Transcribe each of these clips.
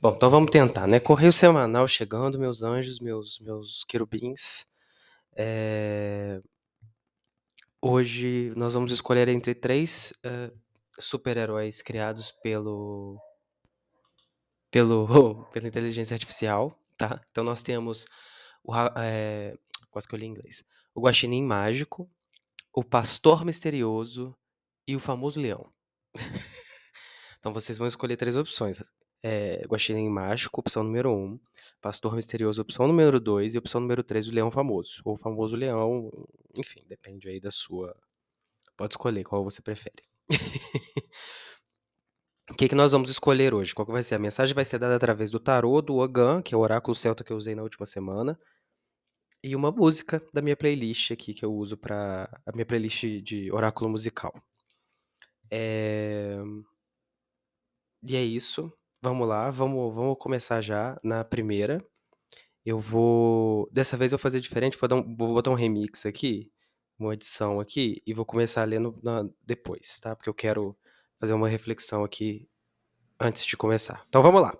Bom, então vamos tentar, né? Correio semanal chegando, meus anjos, meus, meus querubins. É, Hoje nós vamos escolher entre três eh, super-heróis criados pelo, pelo pela inteligência artificial, tá? Então nós temos o eh, quase que eu li em inglês. O Guaxinim Mágico, o Pastor Misterioso e o famoso Leão. Então vocês vão escolher três opções. É, Guaxinim Mágico, opção número um. Pastor Misterioso, opção número dois. E opção número três, o Leão Famoso. Ou o famoso Leão, enfim, depende aí da sua. Pode escolher qual você prefere. O que, que nós vamos escolher hoje? Qual que vai ser? A mensagem vai ser dada através do tarô do Ogan, que é o oráculo celta que eu usei na última semana. E uma música da minha playlist aqui, que eu uso para a minha playlist de oráculo musical. É... E é isso. Vamos lá, vamos, vamos começar já na primeira. Eu vou. Dessa vez eu vou fazer diferente, vou, um- vou botar um remix aqui, uma edição aqui, e vou começar lendo na- depois, tá? Porque eu quero fazer uma reflexão aqui antes de começar. Então vamos lá.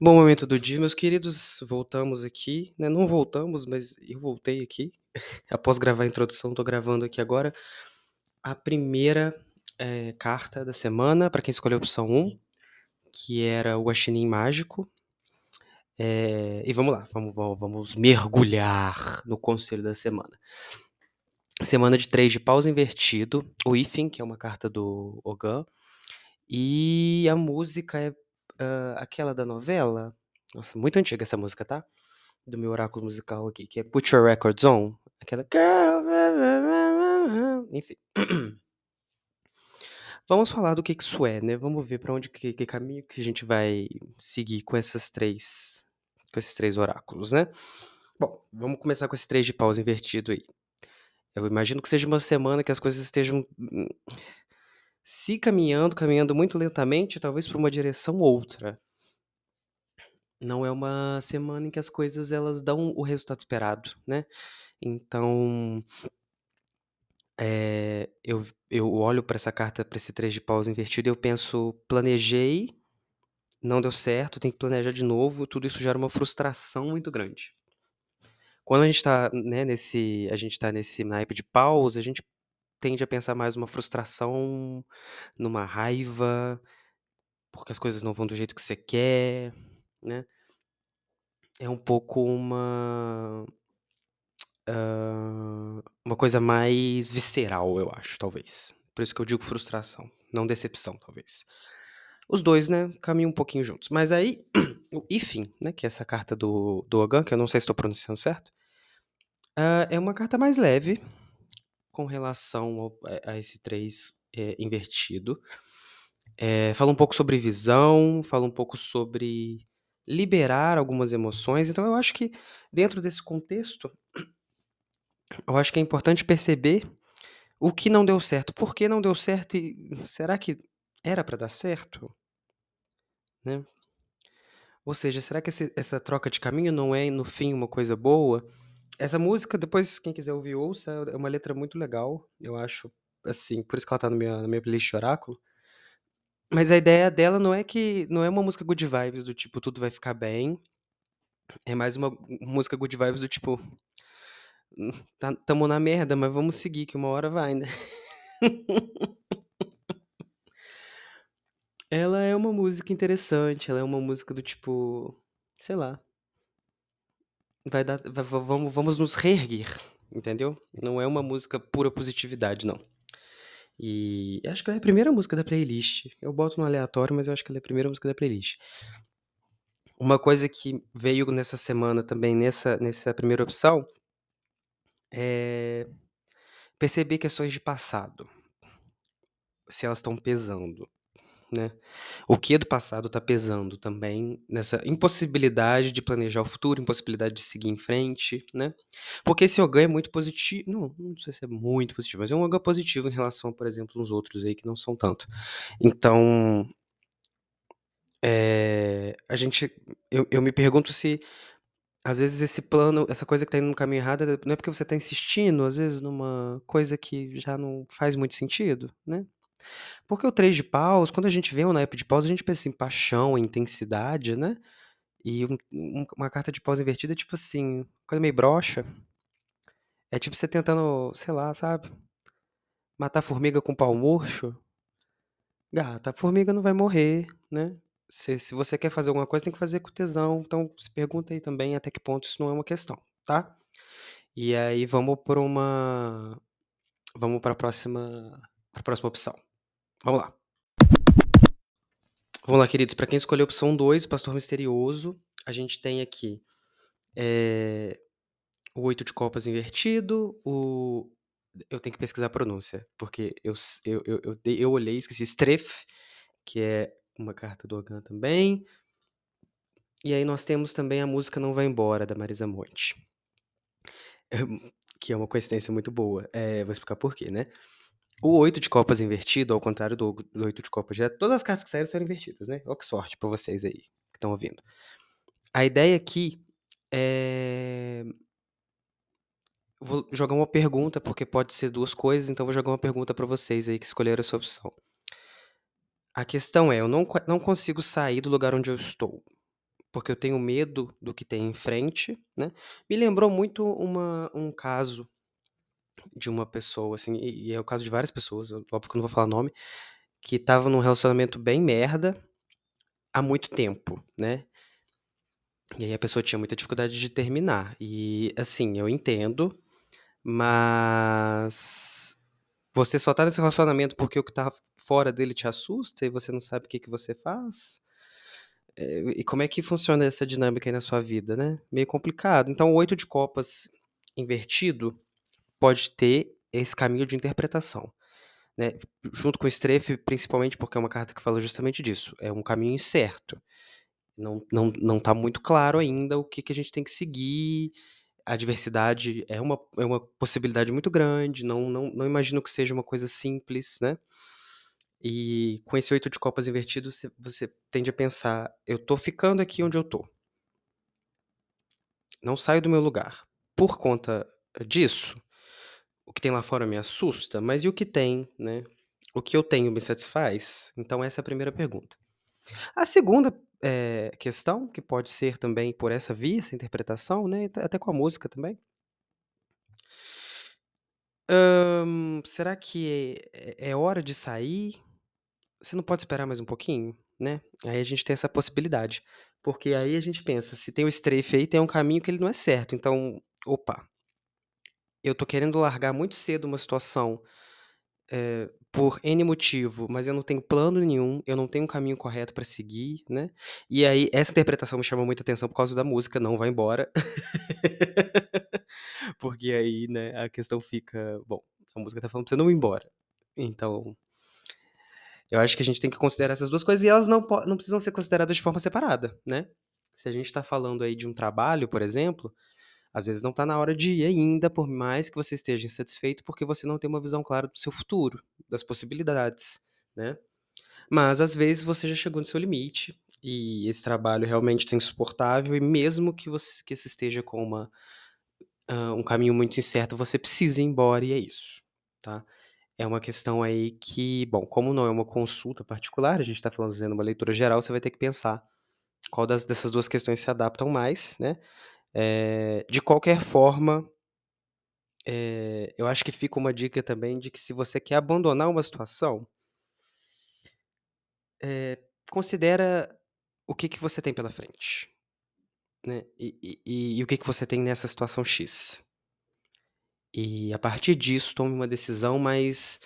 Bom momento do dia, meus queridos. Voltamos aqui, né? Não voltamos, mas eu voltei aqui. Após gravar a introdução, tô gravando aqui agora a primeira eh, carta da semana, para quem escolheu a opção 1, que era o Guaxinim Mágico. É, e vamos lá, vamos, vamos, vamos mergulhar no conselho da semana. Semana de 3 de pausa invertido, o Ifin, que é uma carta do Ogan, e a música é ah, aquela da novela. Nossa, muito antiga essa música, tá? Do meu oráculo musical aqui, que é Put Your Records On. Aquela. Enfim. Vamos falar do que que isso é, né? Vamos ver para onde que, que caminho que a gente vai seguir com essas três, com esses três oráculos, né? Bom, vamos começar com esse três de pausa invertido aí. Eu imagino que seja uma semana que as coisas estejam hum, se caminhando, caminhando muito lentamente, talvez para uma direção ou outra. Não é uma semana em que as coisas elas dão o resultado esperado, né? Então, é, eu, eu olho para essa carta, para esse três de pausa invertido, e eu penso, planejei, não deu certo, tem que planejar de novo, tudo isso gera uma frustração muito grande. Quando a gente está né, nesse, a gente tá nesse naipe de pausa, a gente tende a pensar mais numa frustração, numa raiva, porque as coisas não vão do jeito que você quer, né? É um pouco uma uma coisa mais visceral, eu acho, talvez. Por isso que eu digo frustração, não decepção, talvez. Os dois, né, caminham um pouquinho juntos. Mas aí, o Ifin, né, que é essa carta do, do Ogan, que eu não sei se estou pronunciando certo, ah, é uma carta mais leve com relação ao- a, a esse 3 invertido. É, fala um pouco sobre visão, fala um pouco sobre liberar algumas emoções. Então, eu acho que dentro desse contexto, eu acho que é importante perceber o que não deu certo, por que não deu certo e será que era para dar certo? Né? Ou seja, será que esse- essa troca de caminho não é, no fim, uma coisa boa? Essa música, depois, quem quiser ouvir, ouça, é uma letra muito legal, eu acho, assim, por isso que ela tá no minha, na minha playlist de oráculo. Mas a ideia dela não é que, não é uma música good vibes, do tipo, tudo vai ficar bem, é mais uma música good vibes do tipo, "Hum, tá, tamo na merda, mas vamos seguir, que uma hora vai, né? Ela é uma música interessante, ela é uma música do tipo, sei lá, vai dar, vai- va- vamos, vamos nos reerguer, entendeu? Não é uma música pura positividade, não. E acho que ela é a primeira música da playlist. Eu boto no aleatório, mas eu acho que ela é a primeira música da playlist. Uma coisa que veio nessa semana também, nessa, nessa primeira opção, é perceber questões de passado, se elas estão pesando. né? O que do passado está pesando também nessa impossibilidade de planejar o futuro, impossibilidade de seguir em frente, né? Porque esse Ogan é muito positivo, não, não sei se é muito positivo, mas é um Ogan positivo em relação, por exemplo, uns outros aí que não são tanto. Então, é, a gente, eu, eu me pergunto se às vezes esse plano, essa coisa que tá indo no caminho errado, não é porque você tá insistindo, às vezes, numa coisa que já não faz muito sentido, né? Porque o três de paus, quando a gente vê um naipe de paus, a gente pensa assim, paixão, intensidade, né? E um- um- uma carta de paus invertida é tipo assim, coisa meio broxa. É tipo você tentando, sei lá, sabe? Matar formiga com pau murcho. Gata, a formiga não vai morrer, né? Se, se você quer fazer alguma coisa, tem que fazer com tesão. Então, se pergunta aí também até que ponto isso não é uma questão, tá? E aí vamos por uma. Vamos para a próxima, próxima opção. Vamos lá. Vamos lá, queridos. Para quem escolheu a opção 2, Pastor Misterioso, a gente tem aqui é, o oito de copas invertido, o... Eu tenho que pesquisar a pronúncia, porque eu, eu, eu, eu, eu olhei esqueci. Stref, que é uma carta do Ogan também. E aí nós temos também a música Não Vai Embora, da Marisa Monte. Que é uma coincidência muito boa. É, vou explicar por quê, né? O oito de copas invertido, ao contrário do, oito de copas direto, todas as cartas que saíram são invertidas, né? Ó que sorte pra vocês aí que estão ouvindo. A ideia aqui é... Vou jogar uma pergunta, porque pode ser duas coisas, então vou jogar uma pergunta pra vocês aí que escolheram essa opção. A questão é, eu não, não consigo sair do lugar onde eu estou, porque eu tenho medo do que tem em frente, né? Me lembrou muito uma, um caso de uma pessoa, assim, e, e é o caso de várias pessoas, óbvio que eu não vou falar nome, que tava num relacionamento bem merda há muito tempo, né? E aí a pessoa tinha muita dificuldade de terminar. E assim, eu entendo, mas você só tá nesse relacionamento porque o que tá fora dele te assusta e você não sabe o que que você faz? É, e como é que funciona essa dinâmica aí na sua vida, né? Meio complicado. Então, o oito de copas invertido pode ter esse caminho de interpretação, né? Junto com o estrefe, principalmente porque é uma carta que fala justamente disso. É um caminho incerto. Não, não, não tá muito claro ainda o que, que a gente tem que seguir. A diversidade é uma, é uma possibilidade muito grande. Não, não, não imagino que seja uma coisa simples, né? E com esse oito de copas invertido, você, tende a pensar: eu tô ficando aqui onde eu tô. Não saio do meu lugar. Por conta disso, o que tem lá fora me assusta, mas e o que tem, né? O que eu tenho me satisfaz? Então, essa é a primeira pergunta. A segunda eh, questão, que pode ser também por essa via, essa interpretação, né? Até com a música também. Hum, será que é, é hora de sair? Você não pode esperar mais um pouquinho, né? Aí a gente tem essa possibilidade. Porque aí a gente pensa, se tem o strafe aí, tem um caminho que ele não é certo. Então, opa, eu tô querendo largar muito cedo uma situação eh, por N motivo, mas eu não tenho plano nenhum, eu não tenho um caminho correto pra seguir, né? E aí, essa interpretação me chama muita atenção por causa da música, não vai embora. Porque aí, né, a questão fica, bom, a música tá falando pra você não ir embora. Então, eu acho que a gente tem que considerar essas duas coisas e elas não, não precisam ser consideradas de forma separada, né? Se a gente tá falando aí de um trabalho, por exemplo, às vezes não tá na hora de ir ainda, por mais que você esteja insatisfeito, porque você não tem uma visão clara do seu futuro, das possibilidades, né? Mas às vezes você já chegou no seu limite e esse trabalho realmente está insuportável e mesmo que você que você esteja com uma, ah, um caminho muito incerto, você precisa ir embora e é isso, tá? É uma questão aí que, bom, como não é uma consulta particular, a gente está falando fazendo uma leitura geral, você vai ter que pensar qual das, dessas duas questões se adaptam mais, né? É, de qualquer forma, é, eu acho que fica uma dica também de que se você quer abandonar uma situação, é, considera o que, que você tem pela frente, né? E, e- e- o que, que você tem nessa situação X. E a partir disso, tome uma decisão, mas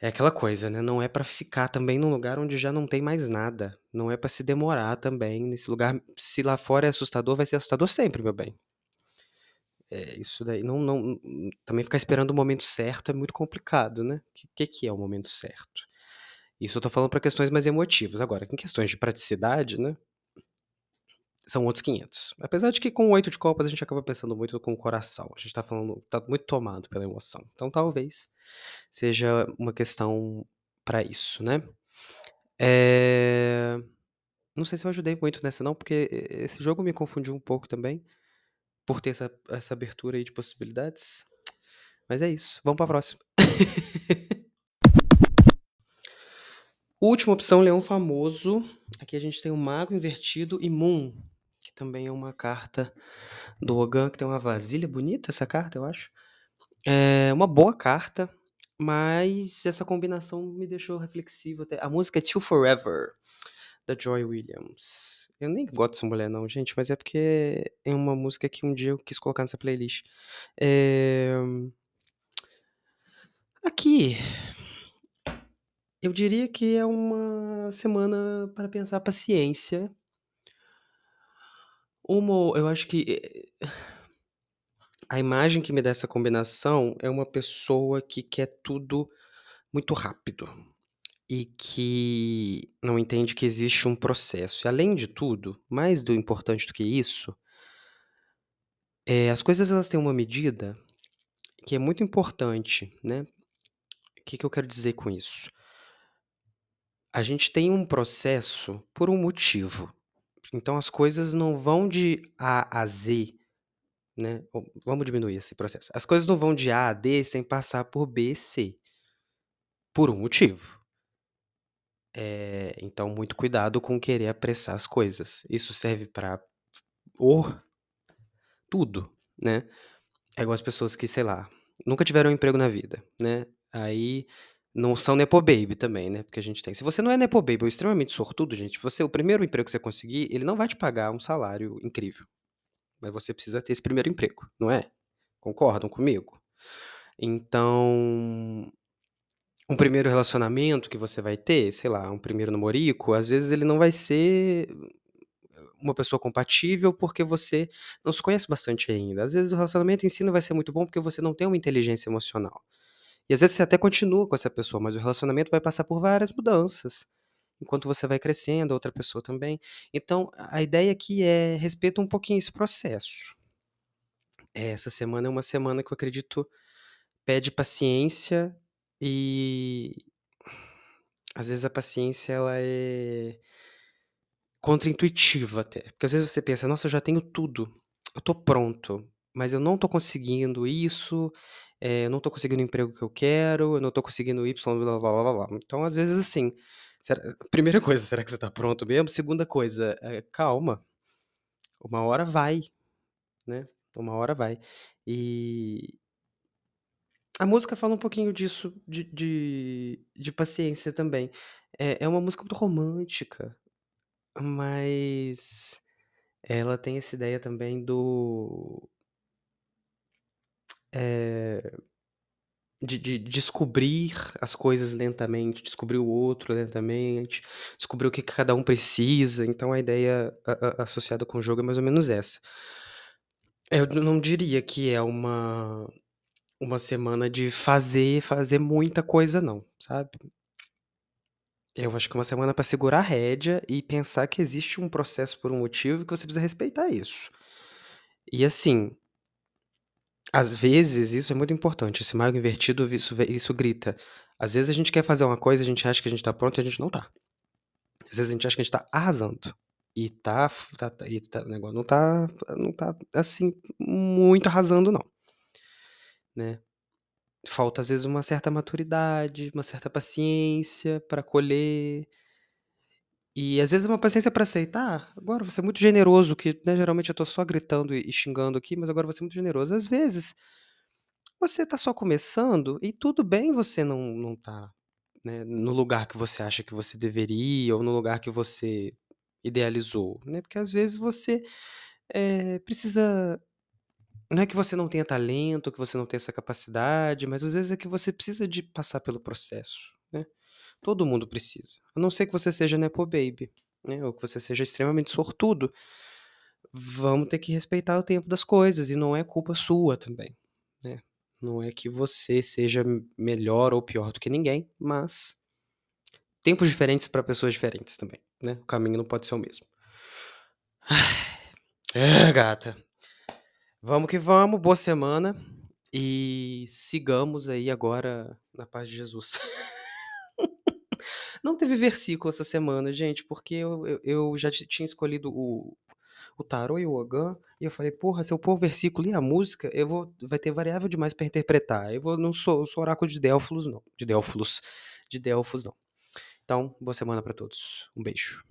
é aquela coisa, né? Não é pra ficar também num lugar onde já não tem mais nada. Não é pra se demorar também nesse lugar. Se lá fora é assustador, vai ser assustador sempre, meu bem. É, isso daí não, não, também ficar esperando o momento certo é muito complicado, né? O que, que, que é o momento certo? Isso eu tô falando para questões mais emotivas. Agora, em questões de praticidade, né? São outros 500. Apesar de que com oito de copas a gente acaba pensando muito com o coração. A gente tá falando, tá muito tomado pela emoção. Então talvez seja uma questão para isso, né? É... Não sei se eu ajudei muito nessa não, porque esse jogo me confundiu um pouco também, por ter essa, essa abertura aí de possibilidades. Mas é isso. Vamos pra próxima. Última opção, Leão Famoso. Aqui a gente tem o Mago Invertido e Moon, também é uma carta do Rogan, que tem uma vasilha bonita essa carta, eu acho. É uma boa carta, mas essa combinação me deixou reflexivo até. A música é Till Forever, da Joy Williams. Eu nem gosto dessa mulher não, gente, mas é porque é uma música que um dia eu quis colocar nessa playlist. É... Aqui, eu diria que é uma semana para pensar paciência. Uma, eu acho que eh, a imagem que me dá essa combinação é uma pessoa que quer tudo muito rápido e que não entende que existe um processo. E além de tudo, mais do importante do que isso, é, as coisas elas têm uma medida que é muito importante, né? O que, que eu quero dizer com isso? A gente tem um processo por um motivo. Então as coisas não vão de A a Z, né? Vamos diminuir esse processo. As coisas não vão de A a D sem passar por B e C. Por um motivo. É, então, muito cuidado com querer apressar as coisas. Isso serve para tudo, né? É igual as pessoas que, sei lá, nunca tiveram um emprego na vida, né? Aí não são nepo baby também, né? Porque a gente tem. Se você não é nepo baby ou extremamente sortudo, gente, você o primeiro emprego que você conseguir, ele não vai te pagar um salário incrível. Mas você precisa ter esse primeiro emprego, não é? Concordam comigo? Então, um primeiro relacionamento que você vai ter, sei lá, um primeiro namorico, às vezes ele não vai ser uma pessoa compatível porque você não se conhece bastante ainda. Às vezes o relacionamento em si não vai ser muito bom porque você não tem uma inteligência emocional. E às vezes você até continua com essa pessoa, mas o relacionamento vai passar por várias mudanças. Enquanto você vai crescendo, a outra pessoa também. Então, a ideia aqui é respeita um pouquinho esse processo. Essa semana é uma semana que eu acredito pede paciência e às vezes a paciência ela é contraintuitiva até. Porque às vezes você pensa, nossa, eu já tenho tudo, eu tô pronto, mas eu não tô conseguindo isso, é, eu não tô conseguindo o emprego que eu quero, eu não tô conseguindo Y, blá blá blá blá. Então, às vezes, assim, será, primeira coisa, será que você tá pronto mesmo? Segunda coisa, é, calma, uma hora vai, né? Uma hora vai. E a música fala um pouquinho disso, de, de, de paciência também. É, é uma música muito romântica, mas ela tem essa ideia também do. É, de, de descobrir as coisas lentamente, descobrir o outro lentamente, descobrir o que cada um precisa. Então a ideia a- a- associada com o jogo é mais ou menos essa. Eu não diria que é uma, uma semana de fazer, fazer muita coisa, não, sabe? Eu acho que é uma semana para segurar a rédea e pensar que existe um processo por um motivo que você precisa respeitar isso. E assim, às vezes isso é muito importante. Esse mago invertido, isso, isso grita. Às vezes a gente quer fazer uma coisa, a gente acha que a gente tá pronto e a gente não tá. Às vezes a gente acha que a gente tá arrasando. E tá, tá, tá- e tá- o negócio não tá, não tá assim muito arrasando, não. Né? Falta às vezes uma certa maturidade, uma certa paciência para colher. E às vezes uma paciência para aceitar. Agora você é muito generoso, que né, geralmente eu tô só gritando e xingando aqui, mas agora você é muito generoso. Às vezes você tá só começando e tudo bem você não não tá, né, no lugar que você acha que você deveria ou no lugar que você idealizou, né? Porque às vezes você eh, precisa não é que você não tenha talento, que você não tenha essa capacidade, mas às vezes é que você precisa de passar pelo processo? Todo mundo precisa. A não ser que você seja nepo baby, né? Ou que você seja extremamente sortudo. Vamos ter que respeitar o tempo das coisas e não é culpa sua também, né? Não é que você seja melhor ou pior do que ninguém, mas tempos diferentes para pessoas diferentes também, né? O caminho não pode ser o mesmo. É, gata. Vamos que vamos, boa semana e sigamos aí agora na paz de Jesus. Não teve versículo essa semana, gente, porque eu, eu, eu já tinha escolhido o, o tarô e o Ogan, e eu falei, porra, se eu pôr o versículo e a música, eu vou, vai ter variável demais para interpretar. Eu vou, não sou, sou oráculo de Delfos, não. De Delfos, de Delfos, não. Então, boa semana pra todos. Um beijo.